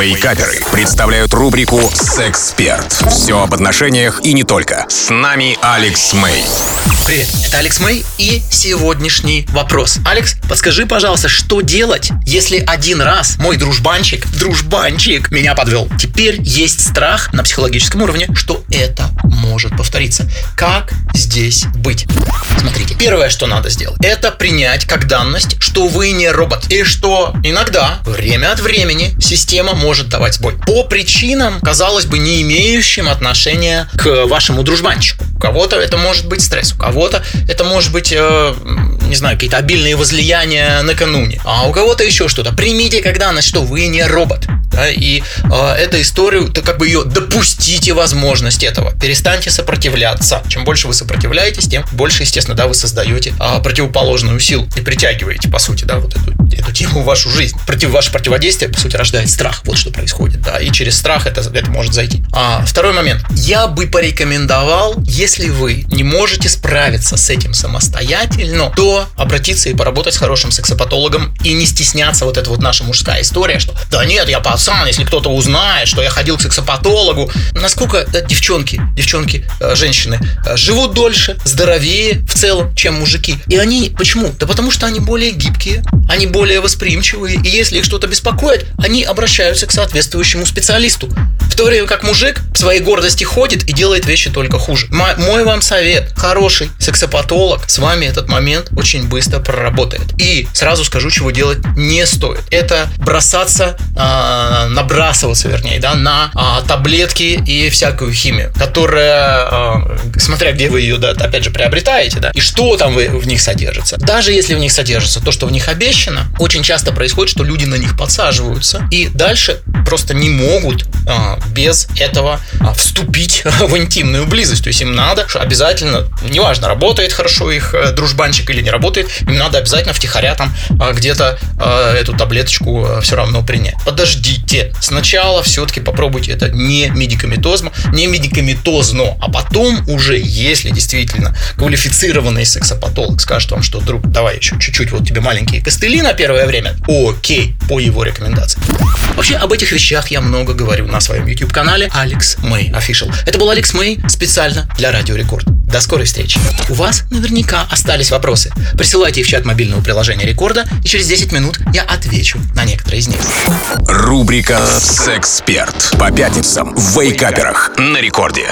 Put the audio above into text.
Вейкаперы представляют рубрику «Сексперт». Все об отношениях и не только. С нами Алекс Мэй. Привет, это Алекс Мэй и сегодняшний вопрос. Алекс, подскажи, пожалуйста, что делать, если один раз мой дружбанчик, дружбанчик, меня подвел? Теперь есть страх на психологическом уровне, что это может повториться. Как здесь быть? Смотрите, первое, что надо сделать, это принять как данность, что вы не робот. И что иногда, время от времени, система может давать сбой. По причинам, казалось бы, не имеющим отношения к вашему дружбанчику. У кого-то это может быть стресс, у кого-то это может быть, э, не знаю, какие-то обильные возлияния накануне, а у кого-то еще что-то. Примите как данность, что вы не робот. Да, и э, эту историю, то как бы ее допустите возможность этого. Перестаньте сопротивляться. Чем больше вы сопротивляетесь, тем больше, естественно, да, вы создаете э, противоположную силу и притягиваете, по сути, да, вот эту, эту тему в вашу жизнь. Против ваше противодействие, по сути, рождает страх. Вот что происходит, да, и через страх это, это может зайти. А второй момент. Я бы порекомендовал, если вы не можете справиться с этим самостоятельно, то обратиться и поработать с хорошим сексопатологом и не стесняться вот эта вот наша мужская история, что да нет, я пацан, если кто-то узнает, что я ходил к сексопатологу. Насколько э, девчонки, девчонки, э, женщины э, живут дольше, здоровее в целом, чем мужики. И они, почему? Да потому что они более гибкие, они более восприимчивые, и если их что-то беспокоит, они обращаются к соответствующему специалисту. В то время как мужик в своей гордости ходит и делает вещи только хуже. Мой вам совет. Хороший сексопатолог с вами этот момент очень быстро проработает. И сразу скажу, чего делать не стоит. Это бросаться, э, набрасываться, вернее, да, на э, таблетки и всякую химию, которая, э, смотря где вы ее, да, опять же, приобретаете, да, и что там вы, в них содержится. Даже если в них содержится то, что в них обещано, очень часто происходит, что люди на них подсаживаются и дальше просто не могут а, без этого а, вступить в интимную близость. То есть им надо обязательно, неважно, работает хорошо их э, дружбанчик или не работает, им надо обязательно втихаря там а, где-то эту таблеточку все равно принять. Подождите, сначала все-таки попробуйте это не медикаментозно, не медикаментозно, а потом уже, если действительно квалифицированный сексопатолог скажет вам, что, друг, давай еще чуть-чуть, вот тебе маленькие костыли на первое время, окей, по его рекомендации. Вообще, об этих вещах я много говорю на своем YouTube-канале Алекс Мэй Official. Это был Алекс Мэй специально для Радио Рекорд. До скорой встречи. У вас наверняка остались вопросы. Присылайте их в чат мобильного приложения Рекорда, и через 10 минут я отвечу на некоторые из них. Рубрика «Сексперт» по пятницам в Вейкаперах на Рекорде.